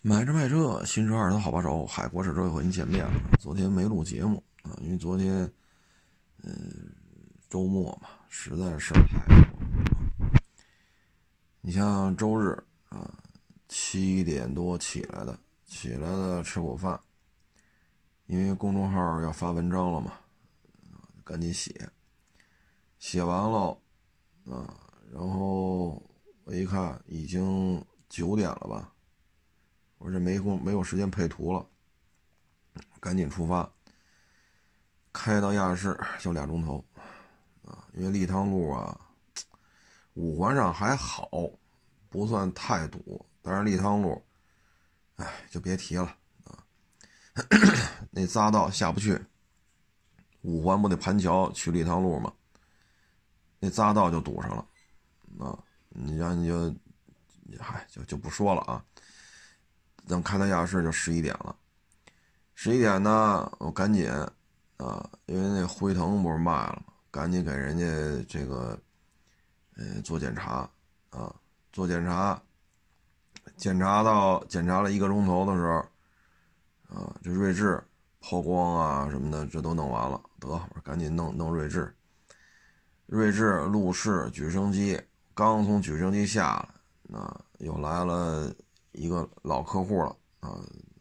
买车卖车，新车二手好把手。海国试车又和您见面了。昨天没录节目啊，因为昨天，嗯，周末嘛，实在事儿太多。你像周日啊，七点多起来的，起来的吃口饭，因为公众号要发文章了嘛，赶紧写。写完了啊，然后我一看，已经九点了吧。我这没空，没有时间配图了，赶紧出发。开到亚市就俩钟头，啊，因为立汤路啊，五环上还好，不算太堵，但是立汤路，哎，就别提了啊。那匝道下不去，五环不得盘桥去立汤路吗？那匝道就堵上了，啊，你让你就，嗨，就就不说了啊。等开到亚市就十一点了，十一点呢，我赶紧啊，因为那辉腾不是卖了吗？赶紧给人家这个，呃，做检查啊，做检查，检查到检查了一个钟头的时候，啊，这锐志抛光啊什么的，这都弄完了，得，赶紧弄弄锐志，锐志路试举升机，刚从举升机下来，啊，又来了。一个老客户了啊，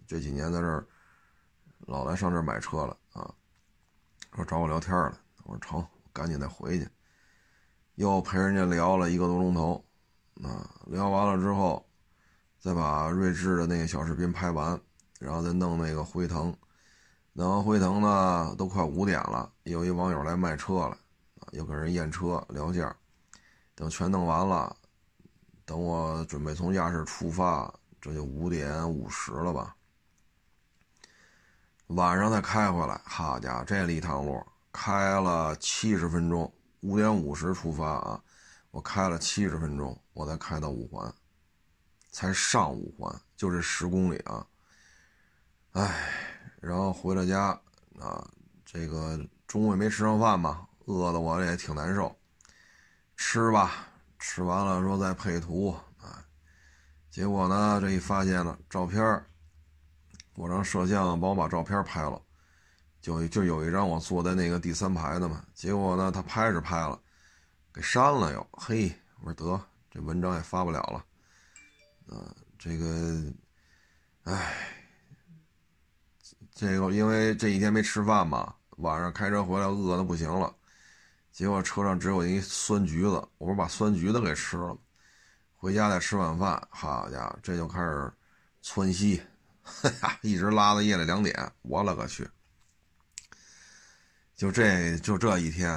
这几年在这儿老来上这儿买车了啊，说找我聊天了，我说成，赶紧再回去，又陪人家聊了一个多钟头，啊，聊完了之后，再把睿智的那个小视频拍完，然后再弄那个辉腾，弄完辉腾呢，都快五点了，有一网友来卖车了，啊，又跟人验车聊价，等全弄完了，等我准备从亚市出发。这就五点五十了吧？晚上再开回来，好家伙，这一趟路开了七十分钟。五点五十出发啊，我开了七十分钟，我才开到五环，才上五环，就这十公里啊！哎，然后回了家啊，这个中午也没吃上饭嘛，饿的我也挺难受。吃吧，吃完了说再配图。结果呢？这一发现了照片我让摄像帮我把照片拍了，就就有一张我坐在那个第三排的嘛。结果呢，他拍是拍了，给删了又。嘿，我说得，这文章也发不了了。啊，这个，唉，这个因为这一天没吃饭嘛，晚上开车回来饿的不行了，结果车上只有一酸橘子，我不把酸橘子给吃了。回家再吃晚饭，好家伙，这就开始窜稀，一直拉到夜里两点，我勒个去！就这就这一天，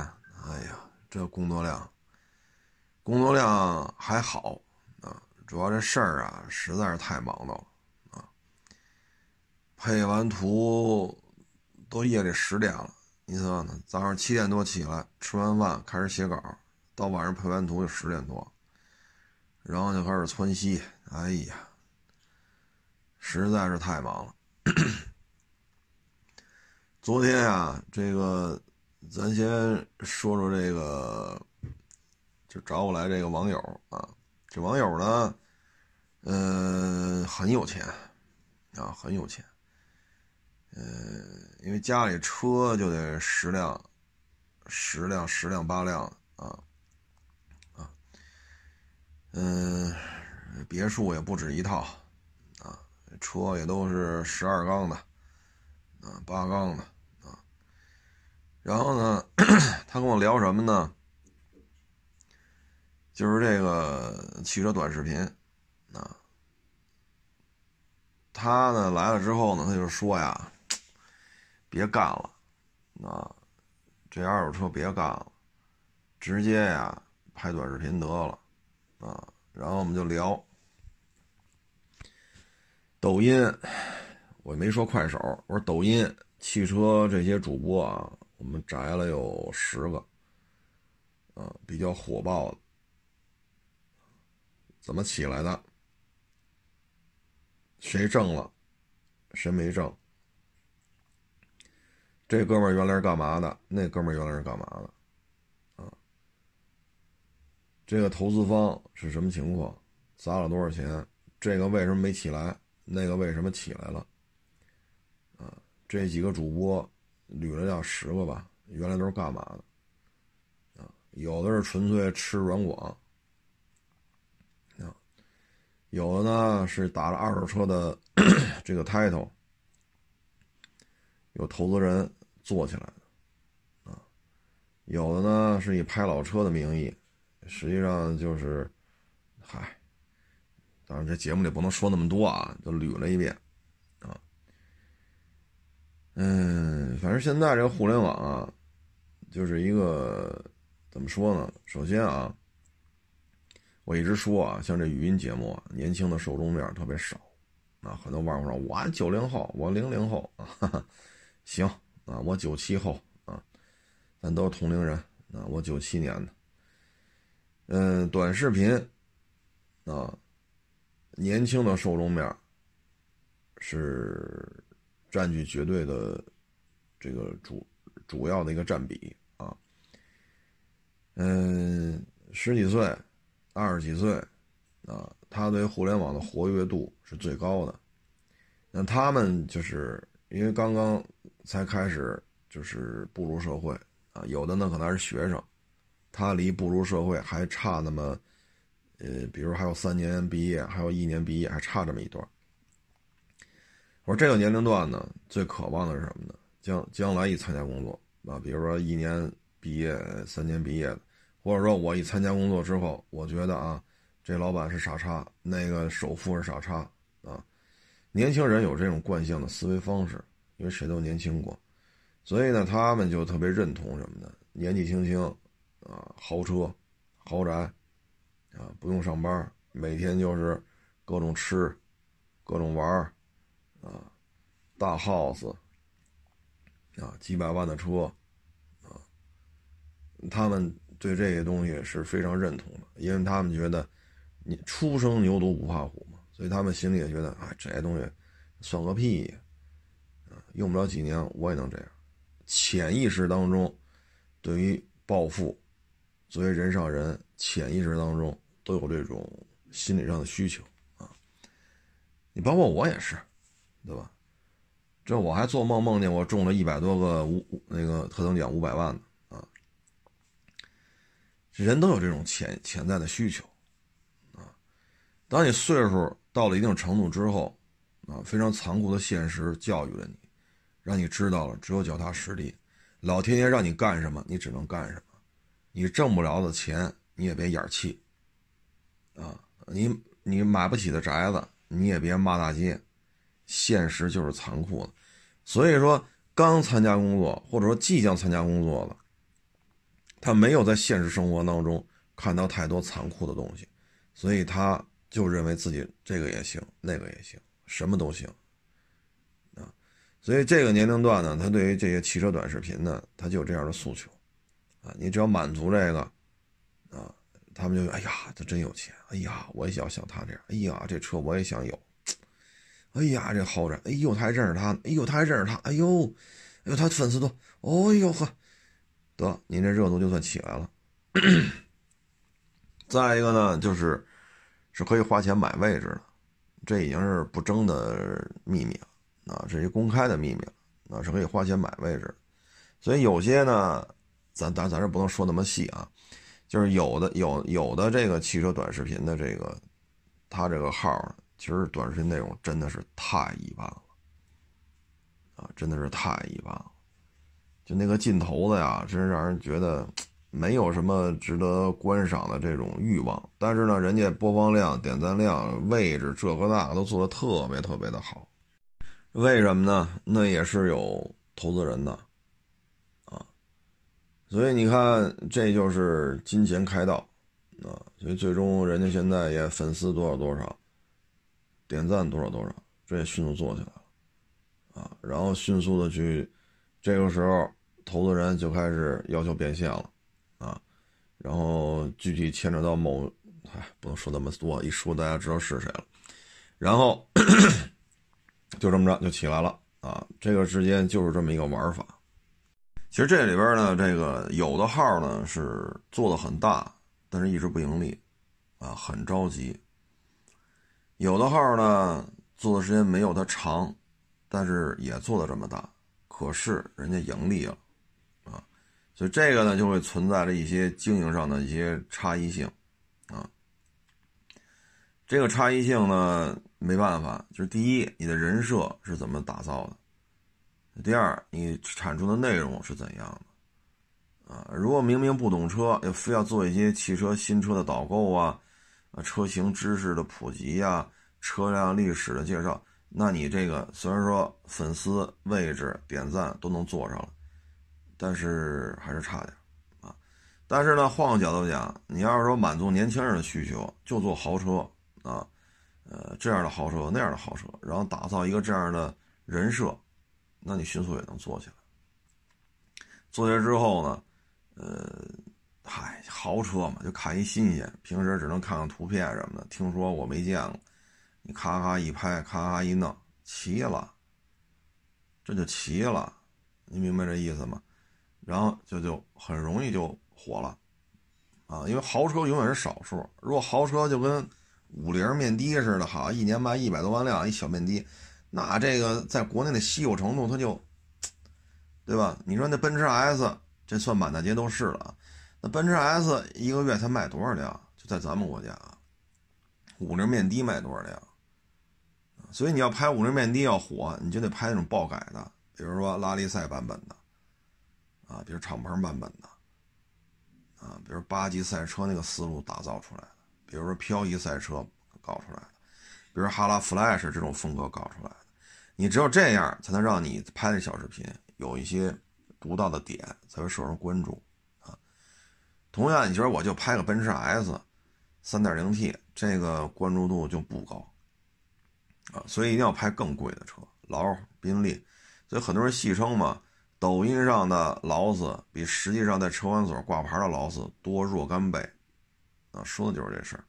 哎呀，这工作量，工作量还好啊，主要这事儿啊实在是太忙叨了啊。配完图都夜里十点了，你说呢？早上七点多起来，吃完饭开始写稿，到晚上配完图就十点多。然后就开始窜稀，哎呀，实在是太忙了。昨天啊，这个咱先说说这个，就找我来这个网友啊，这网友呢，呃，很有钱啊，很有钱，呃，因为家里车就得十辆，十辆，十辆八辆啊。嗯，别墅也不止一套，啊，车也都是十二缸的，啊，八缸的，啊，然后呢，他跟我聊什么呢？就是这个汽车短视频，啊，他呢来了之后呢，他就说呀，别干了，啊，这二手车别干了，直接呀拍短视频得了。啊，然后我们就聊抖音，我没说快手，我说抖音汽车这些主播啊，我们摘了有十个，啊，比较火爆的，怎么起来的？谁挣了，谁没挣？这哥们儿原来是干嘛的？那哥们儿原来是干嘛的？这个投资方是什么情况？砸了多少钱？这个为什么没起来？那个为什么起来了？啊，这几个主播捋了要十个吧，原来都是干嘛的？啊，有的是纯粹吃软广，啊，有的呢是打了二手车的 这个 title，有投资人做起来的，啊，有的呢是以拍老车的名义，实际上就是，嗨。当然，这节目里不能说那么多啊，就捋了一遍，啊，嗯，反正现在这个互联网啊，就是一个怎么说呢？首先啊，我一直说啊，像这语音节目啊，年轻的受众面特别少，啊，很多网友说我九零后，我零零后 啊，行啊，我九七后啊，咱都是同龄人啊，我九七年的，嗯，短视频啊。年轻的受众面是占据绝对的这个主主要的一个占比啊，嗯，十几岁、二十几岁啊，他对互联网的活跃度是最高的。那他们就是因为刚刚才开始，就是步入社会啊，有的呢可能还是学生，他离步入社会还差那么。呃，比如还有三年毕业，还有一年毕业，还差这么一段。我说这个年龄段呢，最渴望的是什么呢？将将来一参加工作啊，比如说一年毕业、三年毕业的，或者说我一参加工作之后，我觉得啊，这老板是傻叉，那个首富是傻叉啊。年轻人有这种惯性的思维方式，因为谁都年轻过，所以呢，他们就特别认同什么呢？年纪轻轻啊，豪车、豪宅。啊，不用上班，每天就是各种吃，各种玩，啊，大 house，啊，几百万的车，啊，他们对这些东西是非常认同的，因为他们觉得你初生牛犊不怕虎嘛，所以他们心里也觉得，哎，这些东西算个屁，啊，用不了几年我也能这样，潜意识当中对于暴富。作为人上人，潜意识当中都有这种心理上的需求啊。你包括我也是，对吧？这我还做梦梦见我中了一百多个五那个特等奖五百万呢啊。人都有这种潜潜在的需求啊。当你岁数到了一定程度之后啊，非常残酷的现实教育了你，让你知道了只有脚踏实地，老天爷让你干什么，你只能干什么。你挣不了的钱，你也别眼气，啊，你你买不起的宅子，你也别骂大街，现实就是残酷的。所以说，刚参加工作或者说即将参加工作的，他没有在现实生活当中看到太多残酷的东西，所以他就认为自己这个也行，那个也行，什么都行，啊，所以这个年龄段呢，他对于这些汽车短视频呢，他就有这样的诉求。啊，你只要满足这个，啊，他们就哎呀，他真有钱，哎呀，我也想像他这样，哎呀，这车我也想有，哎呀，这豪宅，哎呦，他还认识他，哎呦，他还认识他，哎呦，哎呦，他粉丝多，哦呦呵，得，您这热度就算起来了。再一个呢，就是是可以花钱买位置的，这已经是不争的秘密了，啊，这是公开的秘密了，啊，是可以花钱买位置，所以有些呢。咱咱咱这不能说那么细啊，就是有的有有的这个汽车短视频的这个，他这个号其实短视频内容真的是太一般了，啊，真的是太一般了，就那个镜头子呀，真是让人觉得没有什么值得观赏的这种欲望。但是呢，人家播放量、点赞量、位置这个那个都做的特别特别的好，为什么呢？那也是有投资人的。所以你看，这就是金钱开道，啊，所以最终人家现在也粉丝多少多少，点赞多少多少，这也迅速做起来了，啊，然后迅速的去，这个时候投资人就开始要求变现了，啊，然后具体牵扯到某，哎，不能说那么多，一说大家知道是谁了，然后 就这么着就起来了，啊，这个之间就是这么一个玩法。其实这里边呢，这个有的号呢是做的很大，但是一直不盈利，啊，很着急。有的号呢做的时间没有它长，但是也做的这么大，可是人家盈利了，啊，所以这个呢就会存在着一些经营上的一些差异性，啊，这个差异性呢没办法，就是第一，你的人设是怎么打造的；第二，你产出的内容是怎样的，啊，如果明明不懂车，又非要做一些汽车新车的导购啊，啊，车型知识的普及呀。车辆历史的介绍，那你这个虽然说粉丝位置点赞都能做上了，但是还是差点啊。但是呢，换个角度讲，你要是说满足年轻人的需求，就做豪车啊，呃，这样的豪车那样的豪车，然后打造一个这样的人设，那你迅速也能做起来。做起来之后呢，呃，嗨，豪车嘛，就看一新鲜，平时只能看看图片什么的，听说我没见过。你咔咔一拍，咔咔一弄，齐了，这就齐了，你明白这意思吗？然后就就很容易就火了，啊，因为豪车永远是少数。如果豪车就跟五菱面的似的，好，一年卖一百多万辆，一小面的，那这个在国内的稀有程度，它就，对吧？你说那奔驰 S，这算满大街都是了，那奔驰 S 一个月才卖多少辆？就在咱们国家，五菱面的卖多少辆？所以你要拍五菱面的要火，你就得拍那种爆改的，比如说拉力赛版本的，啊，比如敞篷版本的，啊，比如八级赛车那个思路打造出来的，比如说漂移赛车搞出来的，比如哈拉 Flash 这种风格搞出来的，你只有这样才能让你拍的小视频有一些独到的点，才会受人关注啊。同样，你觉得我就拍个奔驰 S 3.0T，这个关注度就不高。啊，所以一定要拍更贵的车，劳、宾利。所以很多人戏称嘛，抖音上的劳斯比实际上在车管所挂牌的劳斯多若干倍。啊，说的就是这事儿。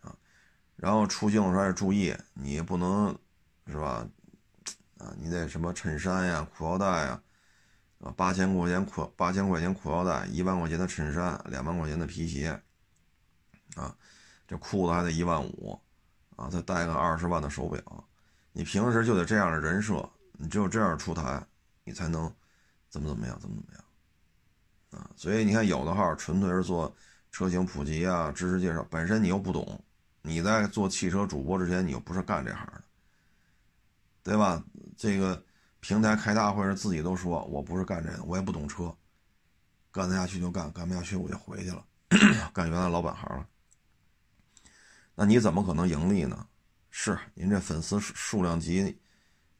啊，然后出行的时候要注意，你不能是吧？啊，你得什么衬衫呀、裤腰带呀，啊，八千块钱裤八千块钱裤腰带，一万块钱的衬衫，两万块钱的皮鞋，啊，这裤子还得一万五。啊，再带个二十万的手表，你平时就得这样的人设，你只有这样出台，你才能怎么怎么样，怎么怎么样啊？所以你看，有的号纯粹是做车型普及啊、知识介绍，本身你又不懂，你在做汽车主播之前，你又不是干这行的，对吧？这个平台开大会时自己都说，我不是干这个，我也不懂车，干得下去就干，干不下去我就回去了，干原来老本行了。那你怎么可能盈利呢？是您这粉丝数量级，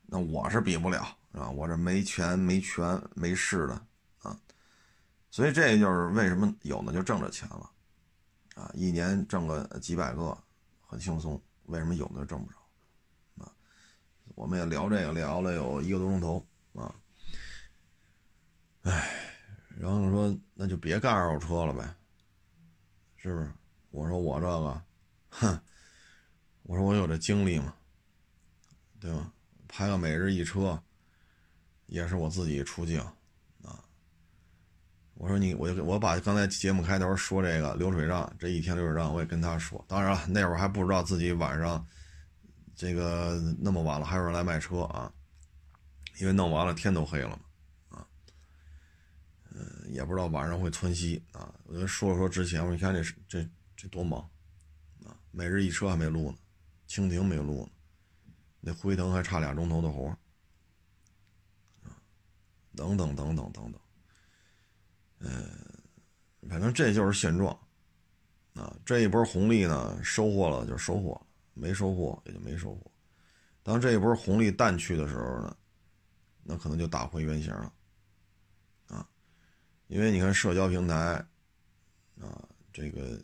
那我是比不了，啊，我这没权没权没势的啊，所以这就是为什么有的就挣着钱了，啊，一年挣个几百个很轻松，为什么有的挣不着？我们也聊这个聊了有一个多钟头啊，哎，然后说那就别干二手车了呗，是不是？我说我这个。哼，我说我有这精力吗？对吧？拍个每日一车，也是我自己出镜啊。我说你，我就我把刚才节目开头说这个流水账，这一天流水账我也跟他说。当然了，那会儿还不知道自己晚上这个那么晚了还有人来卖车啊，因为弄完了天都黑了嘛啊。嗯，也不知道晚上会窜稀啊。我就说说之前，我说你看这这这多忙啊。每日一车还没录呢，蜻蜓没录呢，那辉腾还差俩钟头的活啊等等等等等等，嗯，反正这就是现状，啊，这一波红利呢，收获了就收获，没收获也就没收获。当这一波红利淡去的时候呢，那可能就打回原形了，啊，因为你看社交平台，啊，这个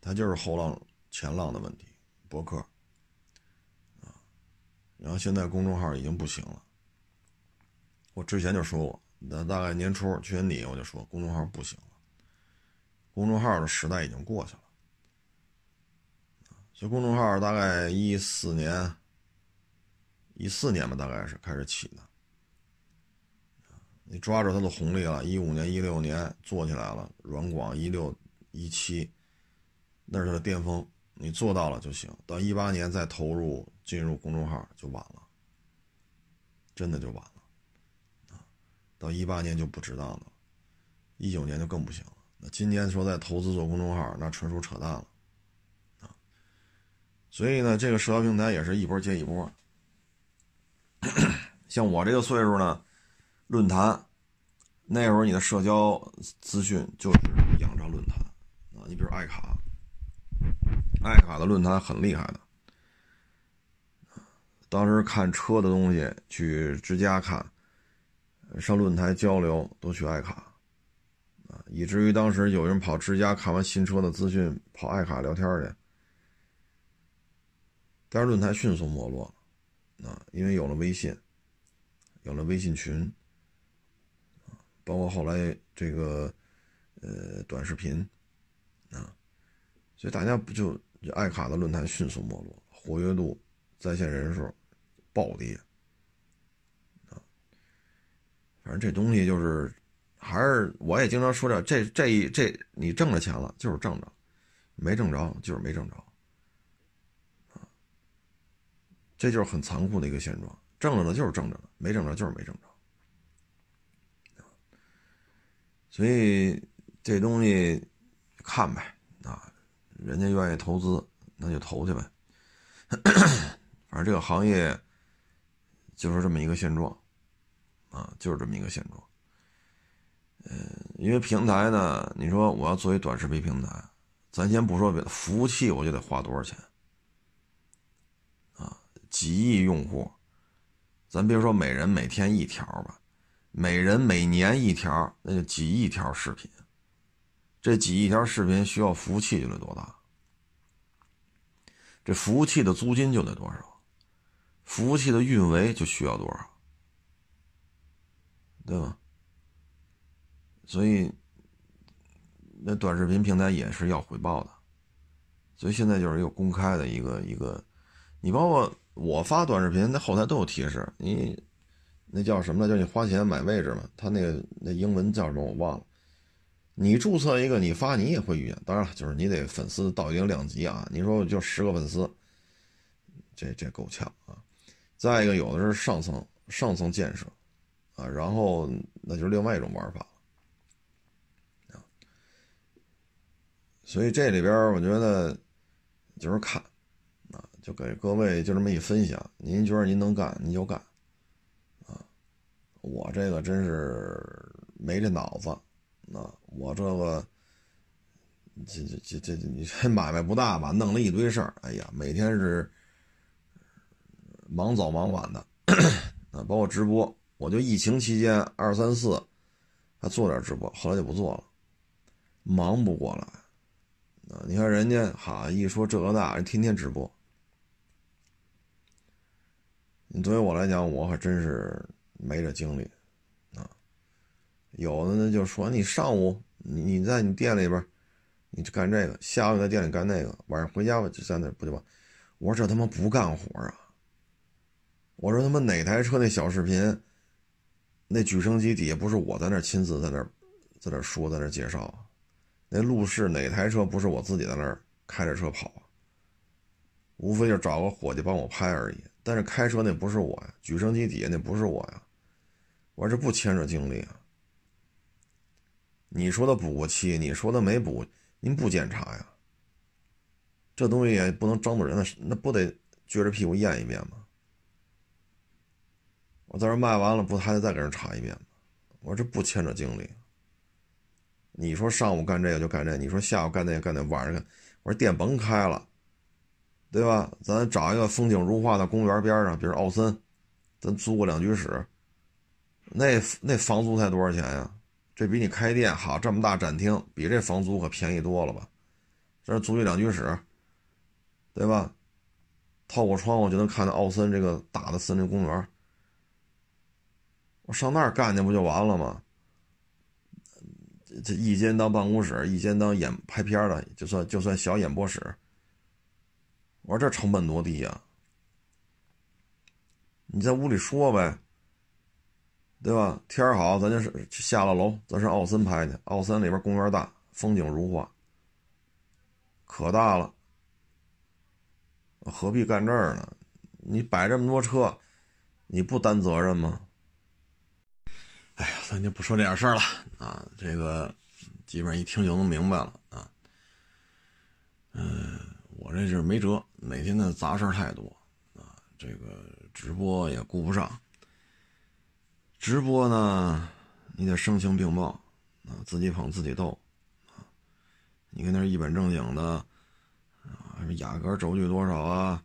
它就是后浪。前浪的问题，博客啊，然后现在公众号已经不行了。我之前就说过，那大概年初去年底我就说公众号不行了，公众号的时代已经过去了。这公众号大概一四年，一四年吧，大概是开始起的。你抓住它的红利了，一五年、一六年做起来了，软广一六一七，那是它的巅峰。你做到了就行。到一八年再投入进入公众号就晚了，真的就晚了啊！到一八年就不值当了，一九年就更不行了。那今年说再投资做公众号，那纯属扯淡了！所以呢，这个社交平台也是一波接一波。像我这个岁数呢，论坛，那时候你的社交资讯就是仰仗论坛啊。你比如爱卡，爱卡的论坛很厉害的。当时看车的东西去之家看，上论坛交流都去爱卡，啊，以至于当时有人跑之家看完新车的资讯，跑爱卡聊天去。但是论坛迅速没落，啊，因为有了微信。有了微信群，包括后来这个呃短视频啊，所以大家不就爱卡的论坛迅速没落，活跃度、在线人数暴跌啊。反正这东西就是，还是我也经常说这这这这你挣了钱了就是挣着，没挣着就是没挣着啊，这就是很残酷的一个现状。挣着呢就是挣着呢，没挣着就是没挣着，所以这东西看呗啊，人家愿意投资那就投去呗，反正这个行业就是这么一个现状啊，就是这么一个现状。嗯，因为平台呢，你说我要作为短视频平台，咱先不说别的，服务器我就得花多少钱？几亿用户。咱别说每人每天一条吧，每人每年一条，那就几亿条视频。这几亿条视频需要服务器就得多大？这服务器的租金就得多少？服务器的运维就需要多少？对吧？所以，那短视频平台也是要回报的。所以现在就是一个公开的一个一个，你包括。我发短视频，那后台都有提示。你那叫什么呢？叫你花钱买位置嘛。他那个那英文叫什么我忘了。你注册一个，你发你也会遇见。当然了，就是你得粉丝到一定量级啊。你说就十个粉丝，这这够呛啊。再一个，有的是上层上层建设啊，然后那就是另外一种玩法啊。所以这里边我觉得就是看。就给各位就这么一分享，您觉得您能干，您就干，啊，我这个真是没这脑子，啊，我这个这这这这你这买卖不大吧，弄了一堆事儿，哎呀，每天是忙早忙晚的，啊，包括直播，我就疫情期间二三四还做点直播，后来就不做了，忙不过来，啊，你看人家哈一说这个那，人天天直播。你作为我来讲，我还真是没这精力，啊，有的呢就说你上午你在你店里边，你就干这个，下午在店里干那个，晚上回家吧就在那不就完？我说这他妈不干活啊！我说他妈哪台车那小视频，那举升机底下不是我在那亲自在那在那说在那介绍啊？那路试哪台车不是我自己在那开着车跑啊？无非就找个伙计帮我拍而已。但是开车那不是我呀，举升机底下那不是我呀，我这不牵扯精力啊。你说的补过漆，你说的没补，您不检查呀？这东西也不能张嘴人，那那不得撅着屁股验一遍吗？我在这卖完了，不还得再给人查一遍吗？我这不牵扯精力。你说上午干这个就干这，你说下午干那个干那，晚上干，我说店甭开了。对吧？咱找一个风景如画的公园边上，比如奥森，咱租个两居室，那那房租才多少钱呀？这比你开店好，这么大展厅，比这房租可便宜多了吧？这租一两居室，对吧？透过窗户就能看到奥森这个大的森林公园，我上那儿干去不就完了吗？这一间当办公室，一间当演拍片的，就算就算小演播室。我说这成本多低呀！你在屋里说呗，对吧？天好，咱就是下了楼，咱上奥森拍去。奥森里边公园大，风景如画，可大了，何必干这儿呢？你摆这么多车，你不担责任吗？哎呀，咱就不说这点事儿了啊，这个基本上一听就能明白了啊。嗯，我这是没辙，每天的杂事太多啊，这个直播也顾不上。直播呢，你得声情并茂啊，自己捧自己逗啊，你跟那一本正经的啊，雅阁轴距多少啊？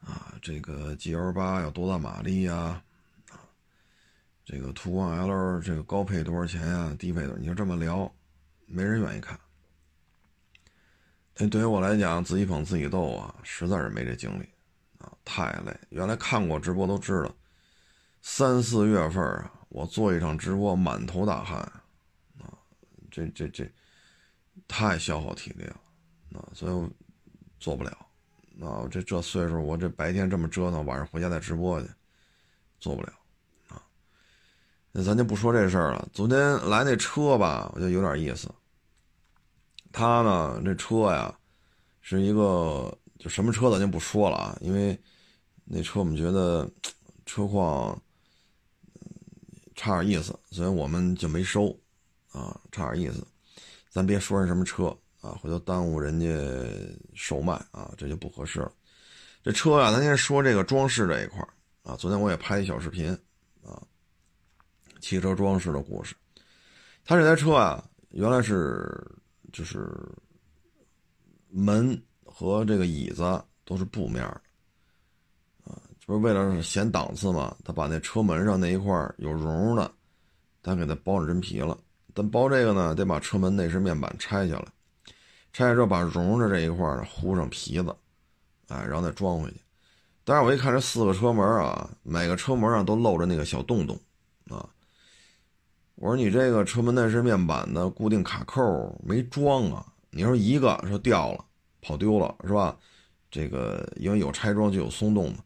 啊，这个 G L 八有多大马力呀？啊，这个途观 L 这个高配多少钱呀？低配的，你就这么聊，没人愿意看。对于我来讲，自己捧自己逗啊，实在是没这精力啊，太累。原来看过直播都知道，三四月份啊，我做一场直播满头大汗啊，这这这太消耗体力了啊，所以做不了啊。这这岁数，我这白天这么折腾，晚上回家再直播去，做不了啊。那咱就不说这事儿了。昨天来那车吧，我觉得有点意思。他呢，这车呀，是一个就什么车咱就不说了啊，因为那车我们觉得车况差点意思，所以我们就没收啊，差点意思，咱别说是什么车啊，回头耽误人家售卖啊，这就不合适了。这车呀，咱先说这个装饰这一块啊，昨天我也拍一小视频啊，汽车装饰的故事。他这台车啊，原来是。就是门和这个椅子都是布面的，啊，就是为了显档次嘛。他把那车门上那一块有绒的，他给它包上真皮了。但包这个呢，得把车门内饰面板拆下来，拆下之后把绒的这一块糊上皮子，哎，然后再装回去。但是我一看这四个车门啊，每个车门上都露着那个小洞洞，啊。我说你这个车门内饰面板的固定卡扣没装啊？你说一个说掉了，跑丢了是吧？这个因为有拆装就有松动嘛，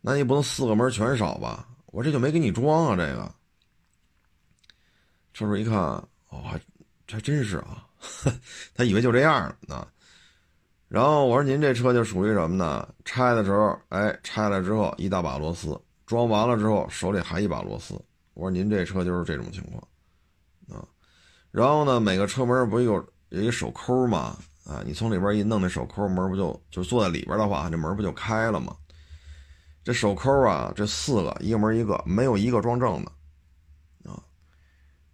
那你不能四个门全少吧？我这就没给你装啊，这个。车主一看，哦，还还真是啊，他以为就这样呢。然后我说您这车就属于什么呢？拆的时候，哎，拆了之后一大把螺丝，装完了之后手里还一把螺丝。我说您这车就是这种情况，啊，然后呢，每个车门不有有一手抠吗？啊，你从里边一弄那手抠门，不就就坐在里边的话，这门不就开了吗？这手抠啊，这四个一个门一个，没有一个装正的，啊，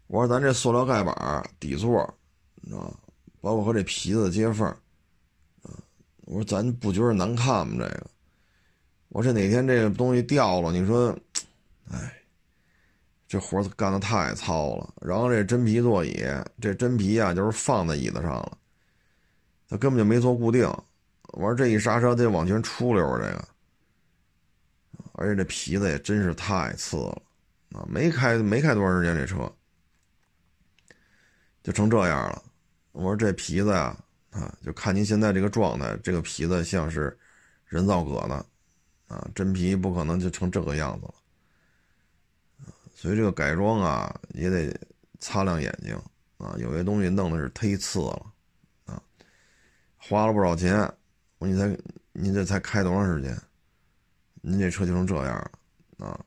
我说咱这塑料盖板底座，啊，包括和这皮子的接缝，啊，我说咱不觉得难看吗？这个，我说哪天这个东西掉了，你说，哎。这活干的太糙了，然后这真皮座椅，这真皮啊就是放在椅子上了，它根本就没做固定。我说这一刹车得往前出溜这个，而且这皮子也真是太次了啊！没开没开多长时间，这车就成这样了。我说这皮子呀，啊，就看您现在这个状态，这个皮子像是人造革的啊，真皮不可能就成这个样子了。所以这个改装啊，也得擦亮眼睛啊！有些东西弄的是忒次了啊，花了不少钱。我你才你这才开多长时间？您这车就成这样了啊！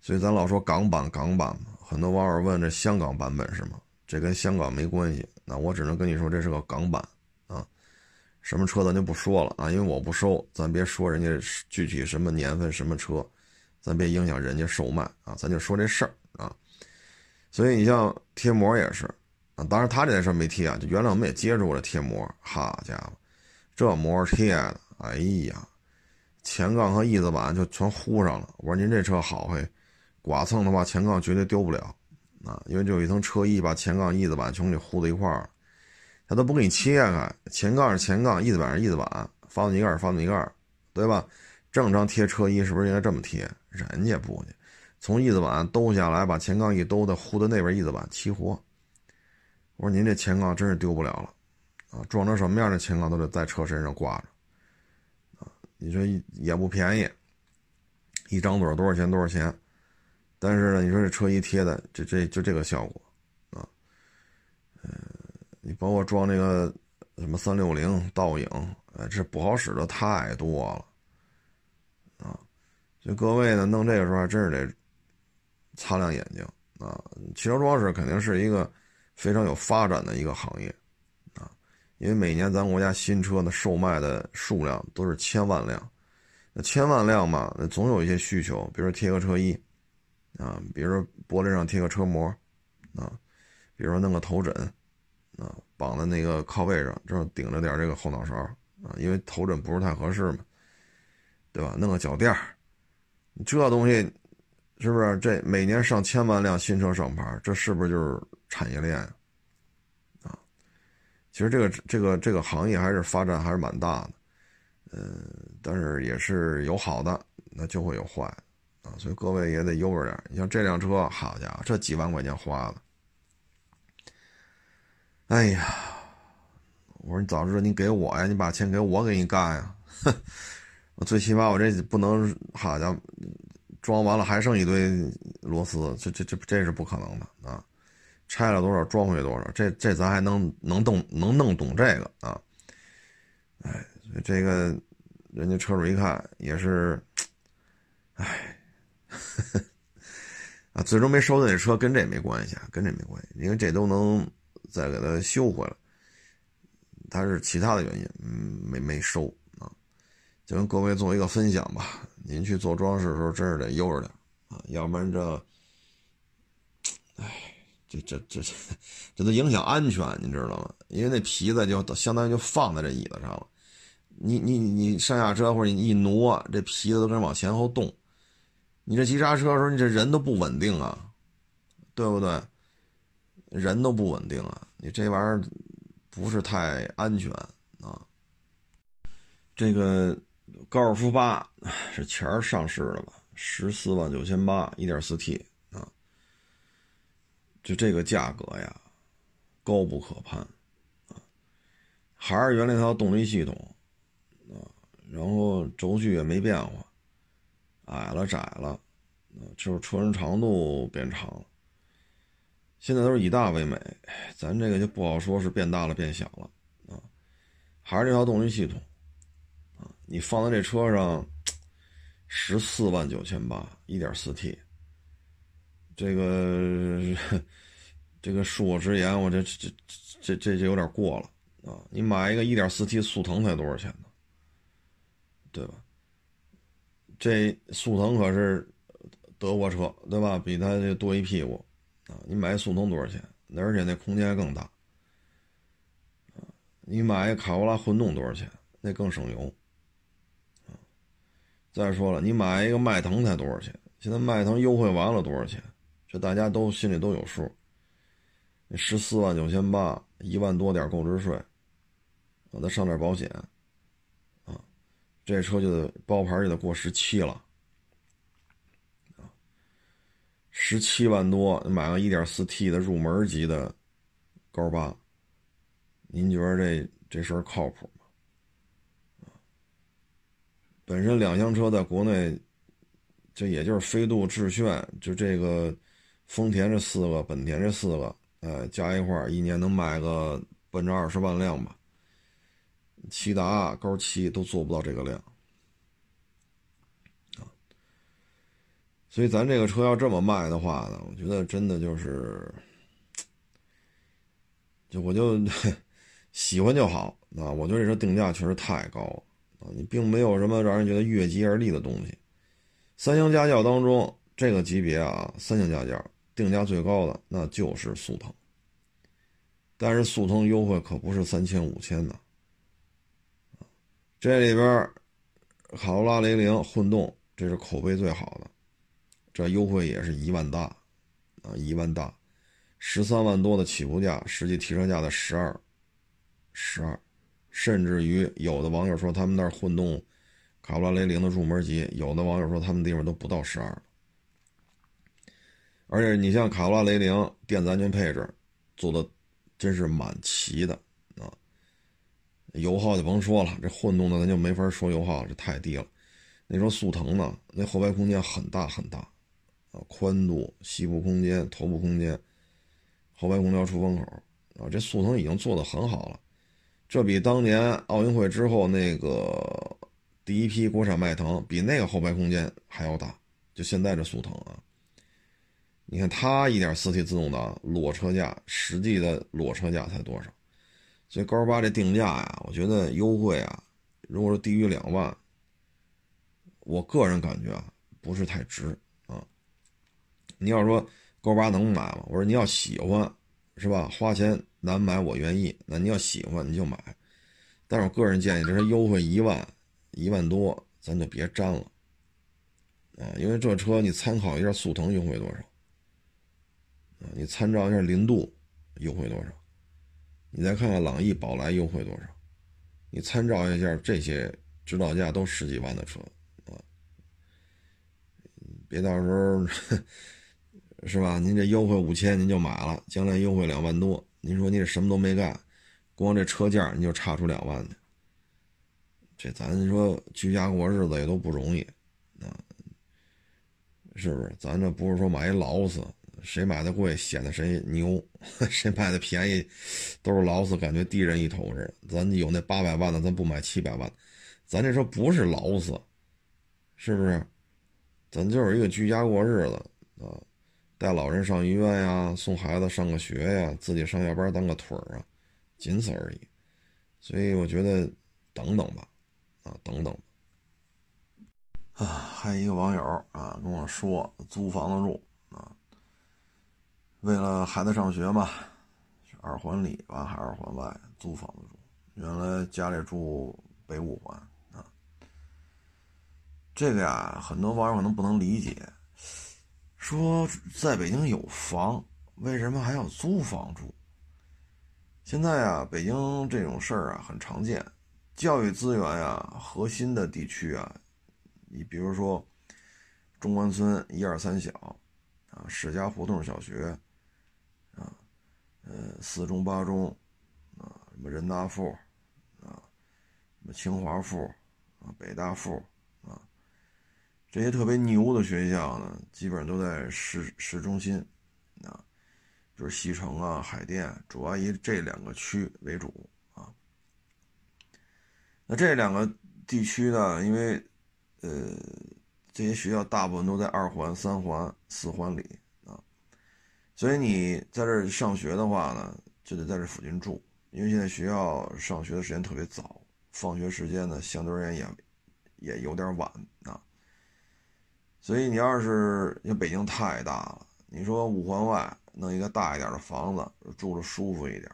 所以咱老说港版港版嘛，很多网友问这香港版本是吗？这跟香港没关系。那我只能跟你说这是个港版啊。什么车咱就不说了啊，因为我不收，咱别说人家具体什么年份什么车。咱别影响人家售卖啊，咱就说这事儿啊。所以你像贴膜也是啊，当然他这件事没贴啊，就原来我们也接触过这贴膜，好家伙，这膜贴的，哎呀，前杠和翼子板就全糊上了。我说您这车好嘿，剐蹭的话前杠绝对丢不了啊，因为就有一层车衣把前杠、翼子板全给糊在一块儿，他都不给你切开，前杠是前杠，翼子板是翼子板，发动机盖是发动机盖，对吧？正常贴车衣是不是应该这么贴？人家不去，从翼子板兜下来，把前杠一兜的糊在那边翼子板齐活。我说您这前杠真是丢不了了，啊，装成什么样的前杠都得在车身上挂着，啊，你说也不便宜，一张嘴多少钱多少钱？但是呢，你说这车一贴的，这这就这个效果，啊，嗯，你包括装那个什么三六零、倒影，哎，这不好使的太多了！所以各位呢，弄这个时候还真是得擦亮眼睛啊！汽车装饰肯定是一个非常有发展的一个行业啊，因为每年咱国家新车的售卖的数量都是千万辆，那千万辆嘛，那总有一些需求，比如说贴个车衣啊，比如说玻璃上贴个车膜啊，比如说弄个头枕啊。绑在那个靠背上，正好顶着点这个后脑勺啊，因为头枕不是太合适嘛，对吧？弄个脚垫儿这东西是不是这每年上千万辆新车上牌，这是不是就是产业链啊？其实这个这个这个行业还是发展还是蛮大的，嗯，但是也是有好的，那就会有坏啊，所以各位也得悠着点。你像这辆车，好家伙，这几万块钱花的。哎呀，我说你早知道你给我呀，你把钱给我，给你干呀！哼，我最起码我这不能，好家伙，装完了还剩一堆螺丝，这这这这是不可能的啊！拆了多少装回去多少，这这咱还能能懂能弄懂这个啊？哎，这个人家车主一看也是，哎，啊，最终没收的那车跟这没关系啊，跟这没关系，因为这都能。再给它修回来，它是其他的原因，嗯，没没收。就跟各位做一个分享吧，您去做装饰的时候，真是得悠着点啊，要不然这，哎，这这这这，这都影响安全，你知道吗？因为那皮子就相当于就放在这椅子上了，你你你上下车或者你一挪，这皮子都跟往前后动，你这急刹车的时候，你这人都不稳定啊，对不对？人都不稳定啊！你这玩意儿不是太安全啊。这个高尔夫八是前儿上市的吧？十四万九千八，一点四 T 啊。就这个价格呀，高不可攀啊。还是原来那套动力系统啊，然后轴距也没变化，矮了窄了啊，就是车身长度变长了。现在都是以大为美，咱这个就不好说是变大了变小了啊，还是这套动力系统，你放在这车上，十四万九千八，一点四 T，这个这个恕我直言，我这这这这这有点过了啊！你买一个一点四 T 速腾才多少钱呢？对吧？这速腾可是德国车，对吧？比它这多一屁股啊。你买速腾多少钱？而且那空间还更大。你买一卡罗拉混动多少钱？那更省油。再说了，你买一个迈腾才多少钱？现在迈腾优惠完了多少钱？这大家都心里都有数。十四万九千八，一万多点购置税，啊，再上点保险，啊，这车就得包牌就得过十七了。啊十七万多买个 1.4T 的入门级的高八，您觉得这这事儿靠谱吗？本身两厢车在国内，这也就是飞度、致炫，就这个丰田这四个，本田这四个，呃，加一块儿一年能卖个奔着二十万辆吧。骐达高七都做不到这个量。啊所以咱这个车要这么卖的话呢，我觉得真的就是，就我就 喜欢就好啊。我觉得这车定价确实太高了啊，你并没有什么让人觉得越级而立的东西。三厢家轿当中这个级别啊，三厢家轿定价最高的那就是速腾，但是速腾优惠可不是三千五千的，这里边卡罗拉雷凌混动这是口碑最好的。这优惠也是一万大，啊，一万大，十三万多的起步价，实际提车价的十二，十二，甚至于有的网友说他们那儿混动卡罗拉雷凌的入门级，有的网友说他们地方都不到十二。而且你像卡罗拉雷凌电子安全配置做的真是蛮齐的啊，油耗就甭说了，这混动的咱就没法说油耗了，这太低了。你说速腾呢，那后排空间很大很大。啊，宽度、膝部空间、头部空间、后排空调出风口啊，这速腾已经做得很好了。这比当年奥运会之后那个第一批国产迈腾比那个后排空间还要大。就现在这速腾啊，你看它 1.4T 自动挡裸车价，实际的裸车价才多少？所以高尔巴这定价呀，我觉得优惠啊，如果说低于两万，我个人感觉啊，不是太值啊。你要说高尔巴能买吗？我说你要喜欢，是吧？花钱难买我愿意。那你要喜欢你就买，但是我个人建议，这是优惠一万、一万多，咱就别沾了啊。因为这车你参考一下速腾优惠多少啊？你参照一下凌渡优惠多少？你再看看朗逸、宝来优惠多少？你参照一下这些指导价都十几万的车啊，别到时候是吧？您这优惠五千您就买了，将来优惠两万多，您说你这什么都没干，光这车价你就差出两万去，这咱说居家过日子也都不容易啊，是不是？咱这不是说买一劳斯。谁买的贵显得谁牛，谁买的便宜都是劳斯，感觉低人一头似的。咱有那八百万的，咱不买七百万，咱这车不是劳斯，是不是？咱就是一个居家过日子啊，带老人上医院呀，送孩子上个学呀，自己上下班当个腿儿啊，仅此而已。所以我觉得等等吧，啊，等等。啊，还有一个网友啊跟我说租房子住啊。为了孩子上学嘛，二环里吧还是二环外租房子住。原来家里住北五环啊，这个呀，很多网友可能不能理解，说在北京有房，为什么还要租房住？现在啊，北京这种事儿啊很常见，教育资源呀核心的地区啊，你比如说中关村一二三小啊，史家胡同小学啊。呃，四中八中，啊，什么人大附，啊，什么清华附，啊，北大附，这些特别牛的学校呢，基本上都在市市中心，啊，就是西城啊、海淀，主要以这两个区为主，啊，那这两个地区呢，因为，呃，这些学校大部分都在二环、三环、四环里啊。所以你在这上学的话呢，就得在这附近住，因为现在学校上学的时间特别早，放学时间呢相对而言也也有点晚啊。所以你要是因为北京太大了，你说五环外弄一个大一点的房子住着舒服一点，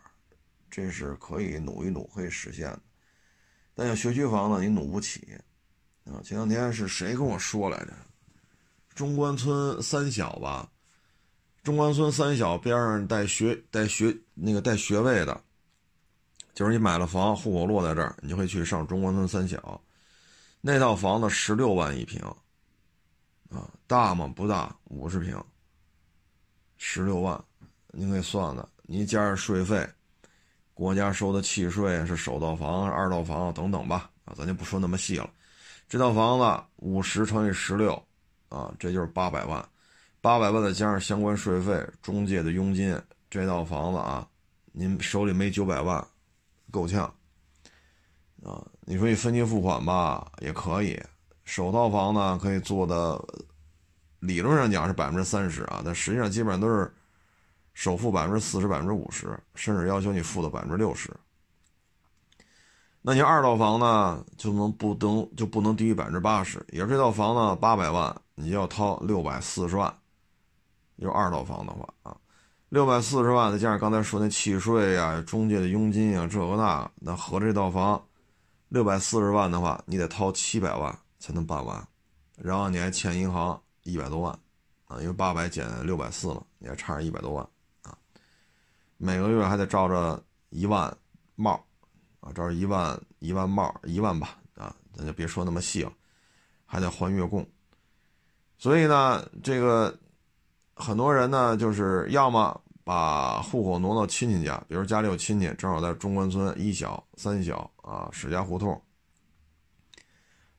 这是可以努一努可以实现的。但要学区房呢，你努不起啊。前两天是谁跟我说来着？中关村三小吧。中关村三小边上带学带学那个带学位的，就是你买了房，户口落在这儿，你就会去上中关村三小。那套房子十六万一平，啊，大吗？不大，五十平，十六万，您可以算算，你加上税费，国家收的契税是首套房、二套房等等吧，啊，咱就不说那么细了。这套房子五十乘以十六，啊，这就是八百万。八百万再加上相关税费、中介的佣金，这套房子啊，您手里没九百万，够呛啊！你说你分期付款吧，也可以。首套房呢，可以做的，理论上讲是百分之三十啊，但实际上基本上都是首付百分之四十、百分之五十，甚至要求你付的百分之六十。那你二套房呢，就能不能就不能低于百分之八十？也是这套房子八百万，你要掏六百四十万。有二套房的话啊，六百四十万再加上刚才说那契税呀、中介的佣金啊，这个那，那合这套房六百四十万的话，你得掏七百万才能办完，然后你还欠银行一百多万啊，因为八百减六百四了，你还差着一百多万啊，每个月还得照着一万冒啊，照着一万一万冒一万吧啊，咱就别说那么细了，还得还月供，所以呢，这个。很多人呢，就是要么把户口挪到亲戚家，比如家里有亲戚，正好在中关村一小、三小啊，史家胡同，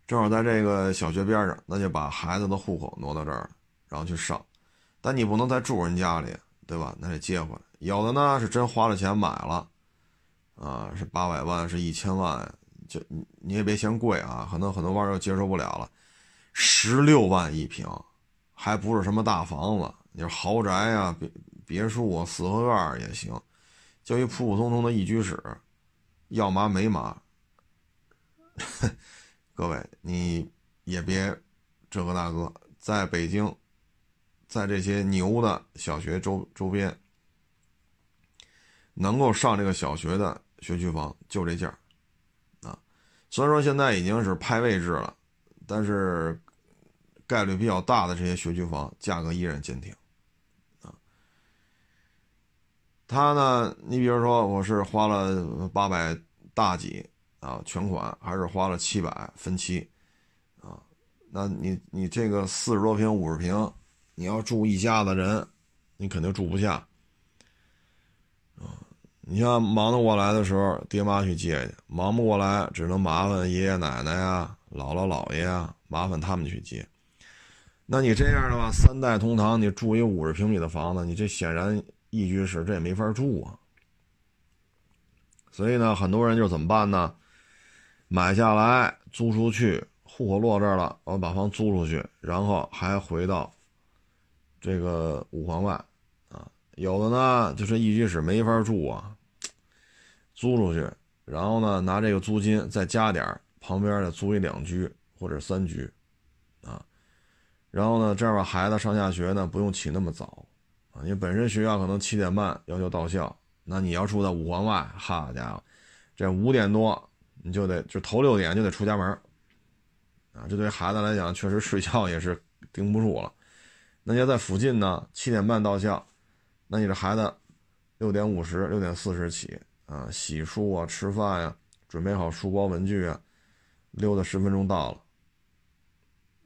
正好在这个小学边上，那就把孩子的户口挪到这儿，然后去上。但你不能再住人家里，对吧？那得接回来。有的呢是真花了钱买了，啊，是八百万，是一千万，就你你也别嫌贵啊，可能很多网友接受不了了。十六万一平，还不是什么大房子，你说豪宅呀、别别墅啊、四合院也行，就一普普通通的一居室，要嘛没嘛。各位，你也别这个那个，在北京，在这些牛的小学周周边，能够上这个小学的学区房就这价啊。虽然说现在已经是拍位置了，但是概率比较大的这些学区房价格依然坚挺啊。他呢，你比如说，我是花了八百大几。啊，全款还是花了七百分期，啊，那你你这个四十多平五十平，你要住一家子人，你肯定住不下，啊，你像忙得过来的时候，爹妈去接去；忙不过来，只能麻烦爷爷奶奶呀、姥姥姥爷呀，麻烦他们去接。那你这样的话，三代同堂，你住一五十平米的房子，你这显然一居室，这也没法住啊。所以呢，很多人就怎么办呢？买下来租出去，户口落这儿了，我把房租出去，然后还回到这个五环外啊。有的呢，就是一居室没法住啊，租出去，然后呢拿这个租金再加点旁边的租一两居或者三居啊。然后呢，这样吧，孩子上下学呢不用起那么早啊，因为本身学校可能七点半要求到校，那你要住在五环外，好家伙，这五点多。你就得就头六点就得出家门啊，这对孩子来讲确实睡觉也是盯不住了。那要在附近呢，七点半到校，那你这孩子六点五十、六点四十起啊，洗漱啊、吃饭呀，准备好书包文具啊，溜达十分钟到了，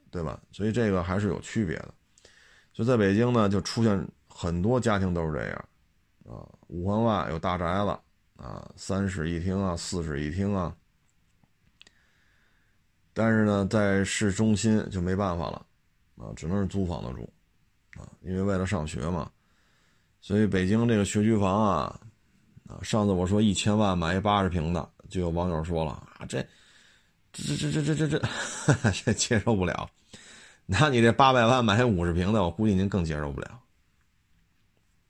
对吧？所以这个还是有区别的。就在北京呢，就出现很多家庭都是这样啊，五环外有大宅子啊，三室一厅啊，四室一厅啊。但是呢，在市中心就没办法了，啊，只能是租房子住，啊，因为为了上学嘛，所以北京这个学区房啊，啊，上次我说一千万买一八十平的，就有网友说了啊，这，这这这这这这 这接受不了，那你这八百万买五十平的，我估计您更接受不了。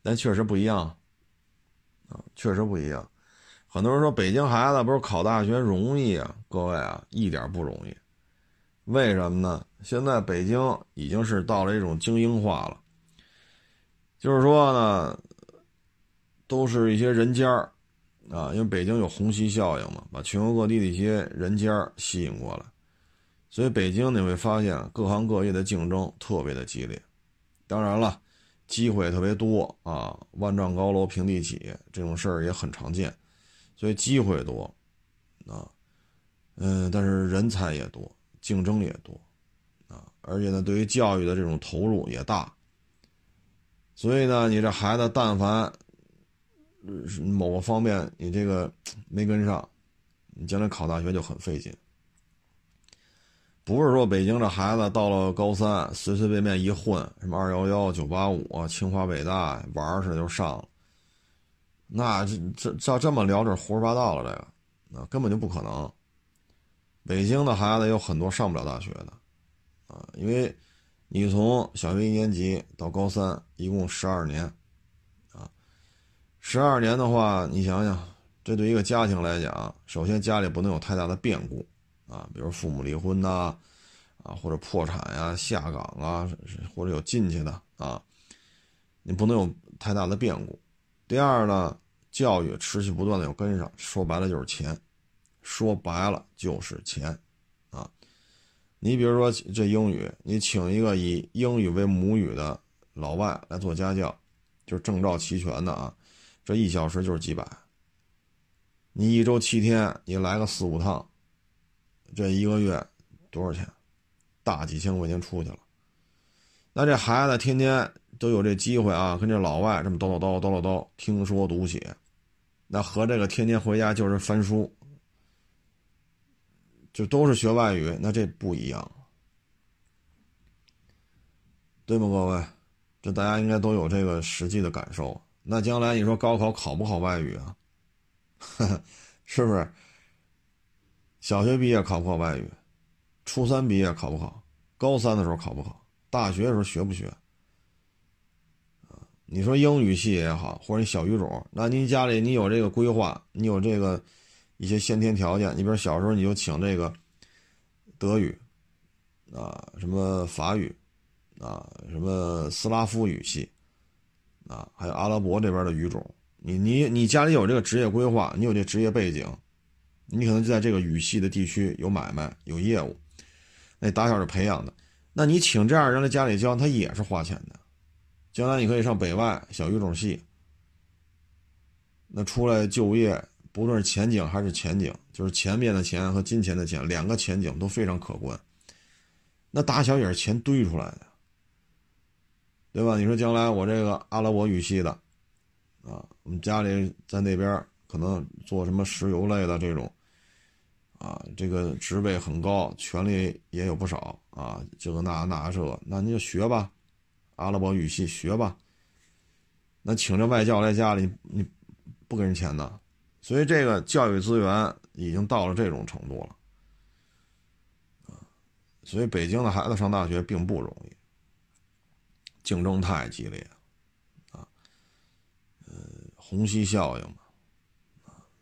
但确实不一样，啊，确实不一样。很多人说北京孩子不是考大学容易啊？各位啊，一点不容易。为什么呢？现在北京已经是到了一种精英化了，就是说呢，都是一些人尖儿啊，因为北京有虹吸效应嘛，把全国各地的一些人尖儿吸引过来，所以北京你会发现各行各业的竞争特别的激烈。当然了，机会特别多啊，万丈高楼平地起这种事儿也很常见。所以机会多，啊，嗯，但是人才也多，竞争也多，啊，而且呢，对于教育的这种投入也大。所以呢，你这孩子但凡某个方面你这个没跟上，你将来考大学就很费劲。不是说北京这孩子到了高三随随便便一混，什么二幺幺、九八五、清华北大玩似的就上了。那这这照这么聊，这胡说八道了，这个那根本就不可能。北京的孩子有很多上不了大学的，啊，因为你从小学一年级到高三，一共十二年，啊，十二年的话，你想想，这对一个家庭来讲，首先家里不能有太大的变故，啊，比如父母离婚呐，啊，或者破产呀、下岗啊，或者有进去的啊，你不能有太大的变故。第二呢？教育持续不断的要跟上，说白了就是钱，说白了就是钱，啊，你比如说这英语，你请一个以英语为母语的老外来做家教，就是证照齐全的啊，这一小时就是几百，你一周七天，你来个四五趟，这一个月多少钱？大几千块钱出去了，那这孩子天天都有这机会啊，跟这老外这么叨叨叨叨叨叨听说读写。那和这个天天回家就是翻书，就都是学外语，那这不一样，对吗，各位？这大家应该都有这个实际的感受。那将来你说高考考不考外语啊？是不是？小学毕业考不考外语？初三毕业考不考？高三的时候考不考？大学的时候学不学？你说英语系也好，或者你小语种，那您家里你有这个规划，你有这个一些先天条件，你比如小时候你就请这个德语，啊，什么法语，啊，什么斯拉夫语系，啊，还有阿拉伯这边的语种，你你你家里有这个职业规划，你有这职业背景。你可能就在这个语系的地区有买卖有业务，那打小就培养的，那你请这样人来家里教，他也是花钱的。将来你可以上北外小语种系，那出来就业，不论是前景还是前景，就是钱面的钱和金钱的钱，两个前景都非常可观。那打小也是钱堆出来的，对吧？你说将来我这个阿拉伯语系的，啊，我们家里在那边。可能做什么石油类的这种，啊，这个职位很高，权力也有不少啊，这个那那这，那你就学吧，阿拉伯语系学吧。那请这外教来家里，你不给人钱的，所以这个教育资源已经到了这种程度了，啊，所以北京的孩子上大学并不容易，竞争太激烈，啊，呃，虹吸效应嘛。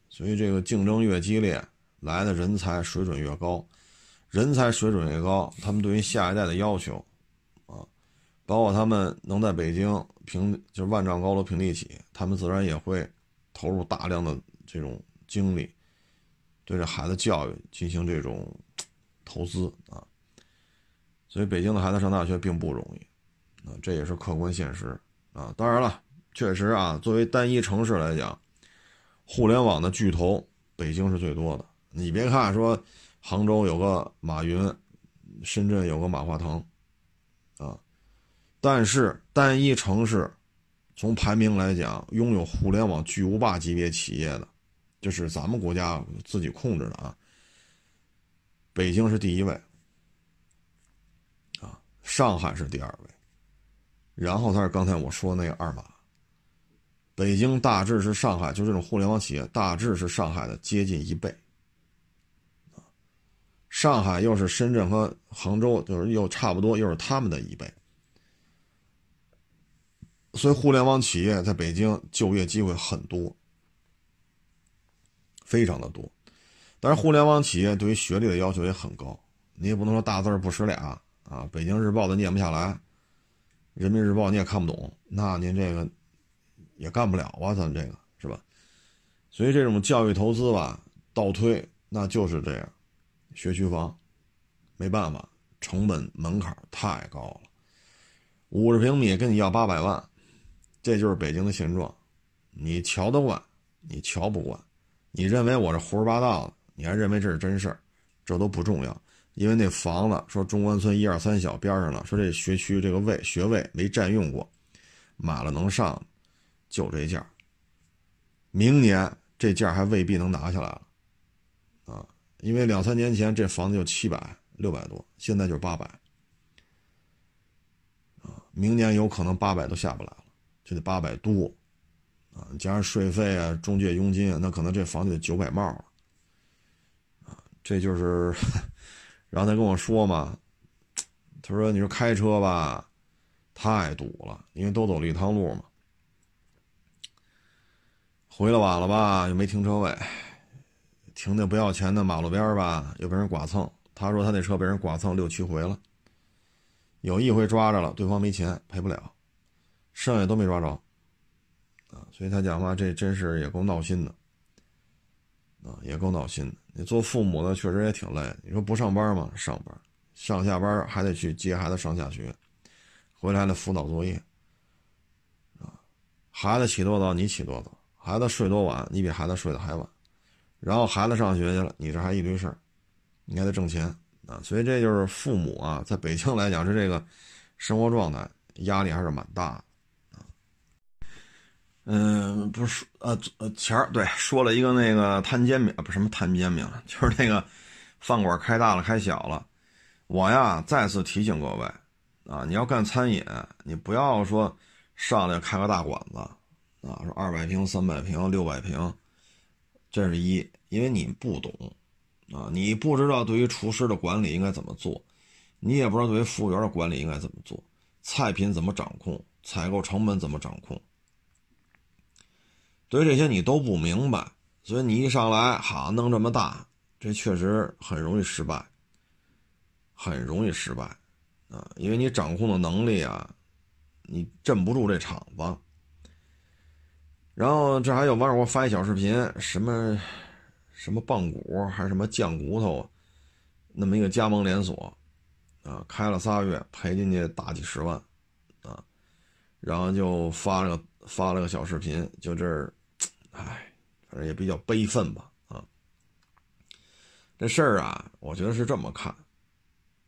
所以这个竞争越激烈，来的人才水准越高，人才水准越高，他们对于下一代的要求，包括他们能在北京平就是万丈高楼平地起，他们自然也会投入大量的这种精力，对这孩子教育进行这种投资啊。所以北京的孩子上大学并不容易，啊，这也是客观现实啊。当然了，确实啊，作为单一城市来讲。互联网的巨头，北京是最多的。你别看说杭州有个马云，深圳有个马化腾，啊，但是单一城市从排名来讲，拥有互联网巨无霸级别企业的，就是咱们国家自己控制的啊。北京是第一位，啊，上海是第二位，然后才是刚才我说那个二马。北京大致是上海，就这种互联网企业大致是上海的接近一倍，上海又是深圳和杭州，就是又差不多，又是他们的一倍，所以互联网企业在北京就业机会很多，非常的多。但是互联网企业对于学历的要求也很高，你也不能说大字不识俩啊，北京日报的念不下来，人民日报你也看不懂，那您这个。也干不了啊，咱这个是吧？所以这种教育投资吧，倒推那就是这样，学区房，没办法，成本门槛太高了，五十平米跟你要八百万，这就是北京的现状。你瞧得惯，你瞧不惯，你认为我这胡说八道的，你还认为这是真事儿，这都不重要，因为那房子说中关村一二三小边上了，说这学区这个位学位没占用过，买了能上。就这价明年这价还未必能拿下来了，啊，因为两三年前这房子就七百六百多，现在就是八百，啊，明年有可能八百都下不来，就得八百多，啊，加上税费啊、中介佣金啊，那可能这房子得九百冒了，啊，这就是，然后他跟我说嘛，他说你说开车吧，太堵了，因为都走立汤路嘛。回来晚了吧，又没停车位，停那不要钱的马路边吧，又被人剐蹭。他说他那车被人剐蹭六七回了，有一回抓着了，对方没钱赔不了，剩下都没抓着。啊，所以他讲话这真是也够闹心的，啊，也够闹心的。你做父母的确实也挺累，你说不上班吗？上班，上下班还得去接孩子上下学，回来还得辅导作业，啊，孩子起多早，你起多早。孩子睡多晚，你比孩子睡得还晚，然后孩子上学去了，你这还一堆事儿，你还得挣钱啊，所以这就是父母啊，在北京来讲是这个生活状态压力还是蛮大的。嗯，不是呃呃前儿对说了一个那个摊煎饼不是什么摊煎饼，就是那个饭馆开大了开小了，我呀再次提醒各位啊，你要干餐饮，你不要说上来开个大馆子。啊，说二百平、三百平、六百平，这是一，因为你不懂啊，你不知道对于厨师的管理应该怎么做，你也不知道对于服务员的管理应该怎么做，菜品怎么掌控，采购成本怎么掌控，对这些你都不明白，所以你一上来好弄这么大，这确实很容易失败，很容易失败啊，因为你掌控的能力啊，你镇不住这场子。然后这还有网友给我发一小视频，什么什么棒骨还是什么酱骨头，那么一个加盟连锁，啊，开了仨月赔进去大几十万，啊，然后就发了个发了个小视频，就这儿，唉，反正也比较悲愤吧，啊，这事儿啊，我觉得是这么看，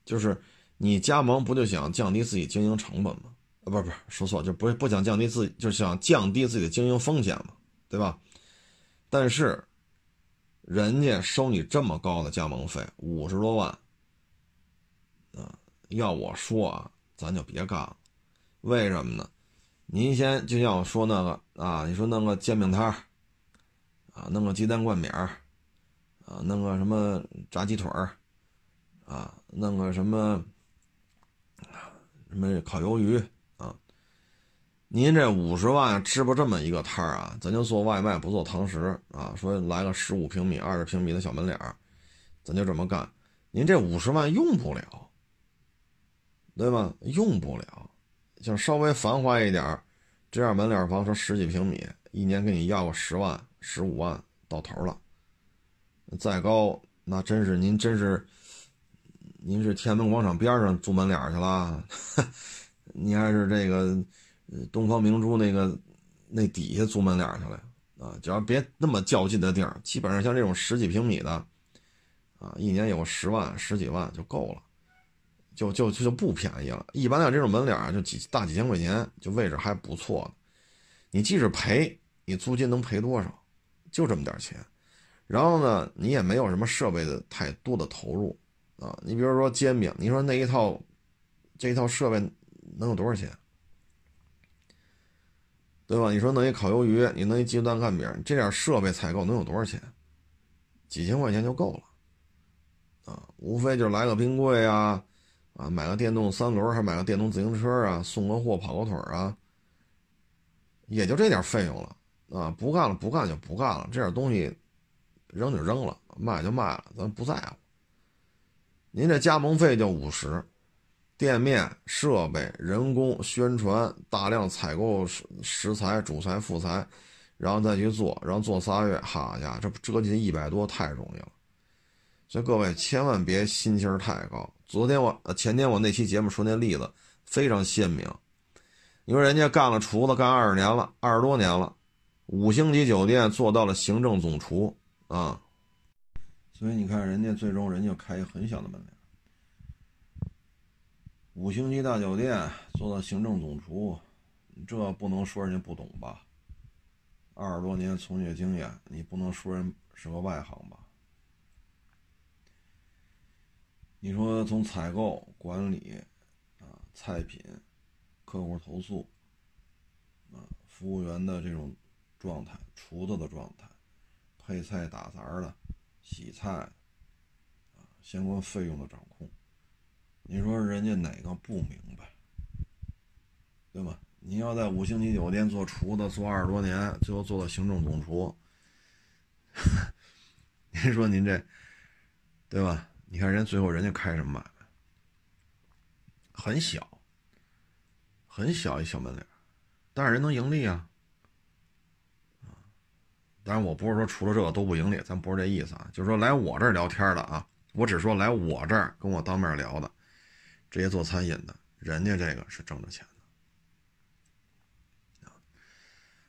就是你加盟不就想降低自己经营成本吗？啊，不是不是，说错，就不不想降低自己，就想降低自己的经营风险嘛，对吧？但是，人家收你这么高的加盟费，五十多万，啊，要我说啊，咱就别干了。为什么呢？您先就像我说那个啊，你说弄个煎饼摊儿，啊，弄个鸡蛋灌饼儿，啊，弄个什么炸鸡腿儿，啊，弄个什么什么烤鱿鱼啊。您这五十万支不这么一个摊儿啊？咱就做外卖，不做堂食啊。说来个十五平米、二十平米的小门脸儿，咱就这么干。您这五十万用不了，对吧？用不了，像稍微繁华一点儿，这样门脸房说十几平米，一年给你要个十万、十五万到头了。再高，那真是您真是，您是天安门广场边上租门脸去了，你还是这个。东方明珠那个那底下租门脸去了啊！只要别那么较劲的地儿，基本上像这种十几平米的啊，一年有十万、十几万就够了，就就就不便宜了。一般像这种门脸就几大几千块钱，就位置还不错。你即使赔，你租金能赔多少？就这么点钱。然后呢，你也没有什么设备的太多的投入啊。你比如说煎饼，你说那一套这一套设备能有多少钱？对吧？你说弄一烤鱿鱼，你弄一鸡蛋灌饼，这点设备采购能有多少钱？几千块钱就够了，啊，无非就是来个冰柜啊，啊，买个电动三轮，还买个电动自行车啊，送个货，跑个腿啊，也就这点费用了，啊，不干了，不干就不干了，这点东西扔就扔了，卖就卖了，咱不在乎。您这加盟费就五十。店面设备、人工、宣传，大量采购食食材、主材、副材，然后再去做，然后做仨月，好家伙，这折进一百多太容易了。所以各位千万别心气儿太高。昨天我、前天我那期节目说那例子非常鲜明。你说人家干了厨子干二十年了，二十多年了，五星级酒店做到了行政总厨啊。所以你看人家最终人家开一很小的门脸。五星级大酒店做到行政总厨，这不能说人家不懂吧？二十多年从业经验，你不能说人是个外行吧？你说从采购、管理啊、菜品、客户投诉啊、服务员的这种状态、厨子的状态、配菜打杂的、洗菜啊相关费用的掌控。你说人家哪个不明白，对吧？你要在五星级酒店做厨子做二十多年，最后做到行政总厨，您说您这，对吧？你看人最后人家开什么买卖？很小，很小一小门脸，但是人能盈利！啊，当然我不是说除了这个都不盈利，咱不是这意思啊，就是说来我这儿聊天的啊，我只说来我这儿跟我当面聊的。这些做餐饮的，人家这个是挣着钱的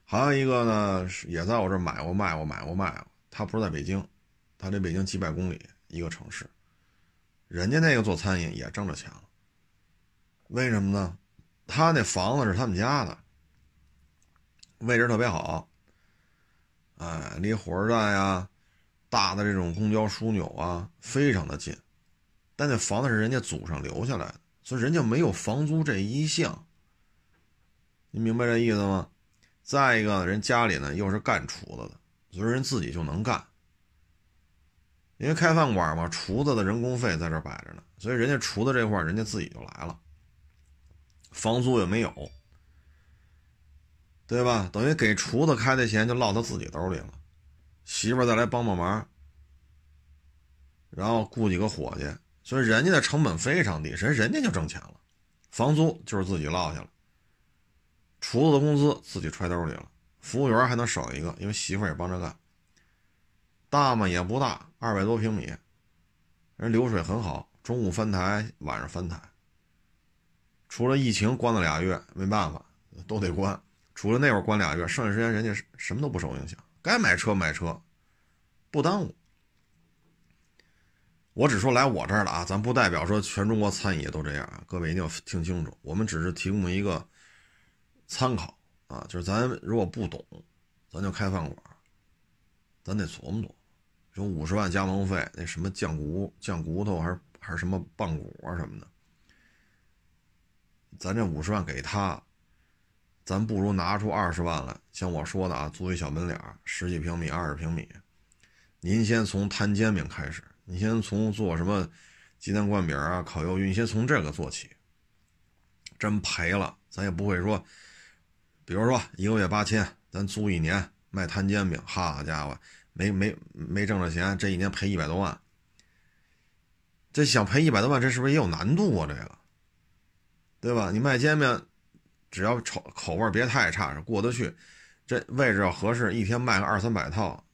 还有一个呢，是也在我这儿买过卖过买过卖过。他不是在北京，他离北京几百公里一个城市，人家那个做餐饮也挣着钱了。为什么呢？他那房子是他们家的，位置特别好，哎，离火车站呀、大的这种公交枢纽啊，非常的近。但那房子是人家祖上留下来的，所以人家没有房租这一项。你明白这意思吗？再一个，人家里呢又是干厨子的，所以人自己就能干。因为开饭馆嘛，厨子的人工费在这摆着呢，所以人家厨子这块人家自己就来了，房租也没有，对吧？等于给厨子开的钱就落他自己兜里了，媳妇再来帮帮忙，然后雇几个伙计，所以人家的成本非常低，人人家就挣钱了，房租就是自己落下了，厨子的工资自己揣兜里了，服务员还能少一个，因为媳妇也帮着干。大吗？也不大，二百多平米，人流水很好，中午翻台，晚上翻台。除了疫情关了俩月，没办法，都得关。除了那会儿关俩月，剩下时间人家什么都不受影响，该买车买车，不耽误。我只说来我这儿了啊，咱不代表说全中国餐饮业都这样啊，各位一定要听清楚，我们只是提供一个参考啊，就是咱如果不懂，咱就开饭馆，咱得琢磨琢磨。说五十万加盟费，那什么酱骨酱骨头还是还是什么棒骨啊什么的，咱这五十万给他，咱不如拿出二十万来。像我说的啊，租一小门脸十几平米、二十平米，您先从摊煎饼开始，你先从做什么鸡蛋灌饼啊、烤鱿鱼，你先从这个做起。真赔了，咱也不会说，比如说一个月八千，咱租一年卖摊煎饼，好家伙！没没没挣着钱，这一年赔一百多万。这想赔一百多万，这是不是也有难度啊？这个，对吧？你卖煎饼，只要口口味别太差，过得去，这位置要合适，一天卖个二三百套，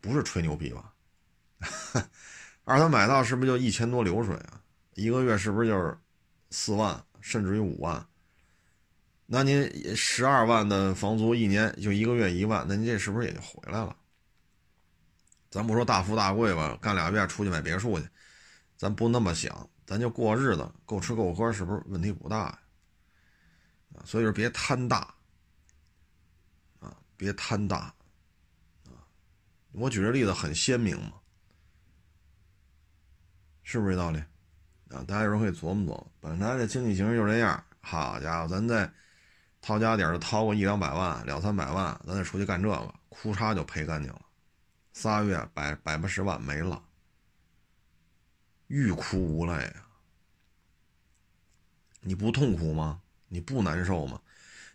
不是吹牛逼吧？二三百套是不是就一千多流水啊？一个月是不是就是四万，甚至于五万？那您十二万的房租，一年就一个月一万，那您这是不是也就回来了？咱不说大富大贵吧，干俩月出去买别墅去，咱不那么想，咱就过日子，够吃够喝，是不是问题不大呀？所以说别贪大，啊，别贪大，啊，我举这例子很鲜明嘛，是不是这道理？啊，大家有时候可以琢磨琢磨，本来这经济形势就这样，好家伙，咱再掏家底儿掏个一两百万、两三百万，咱再出去干这个，哭嚓就赔干净了。仨月百百八十万没了，欲哭无泪啊！你不痛苦吗？你不难受吗？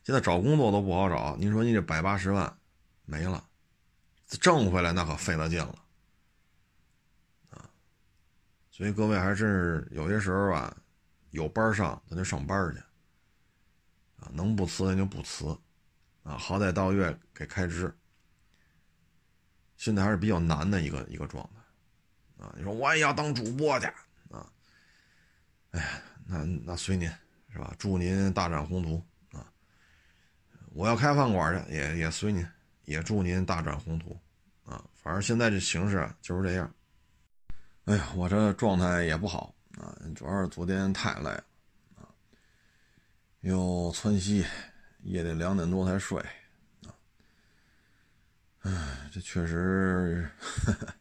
现在找工作都不好找，您说你这百八十万没了，挣回来那可费了劲了啊！所以各位还真是有些时候啊，有班上咱就上班去啊，能不辞咱就不辞啊，好歹到月给开支。现在还是比较难的一个一个状态，啊，你说我也要当主播去啊，哎呀，那那随您是吧？祝您大展宏图啊！我要开饭馆去，也也随您，也祝您大展宏图啊！反正现在这形势就是这样。哎呀，我这状态也不好啊，主要是昨天太累了啊，又窜稀，夜里两点多才睡。唉，这确实，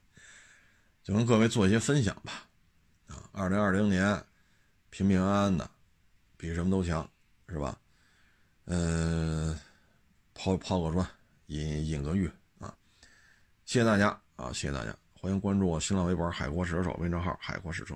就跟各位做一些分享吧。啊，二零二零年平平安安的，比什么都强，是吧？嗯，抛抛个砖，引引个玉啊！谢谢大家啊，谢谢大家，欢迎关注我新浪微博“海阔试车手”微信号“海阔试车”。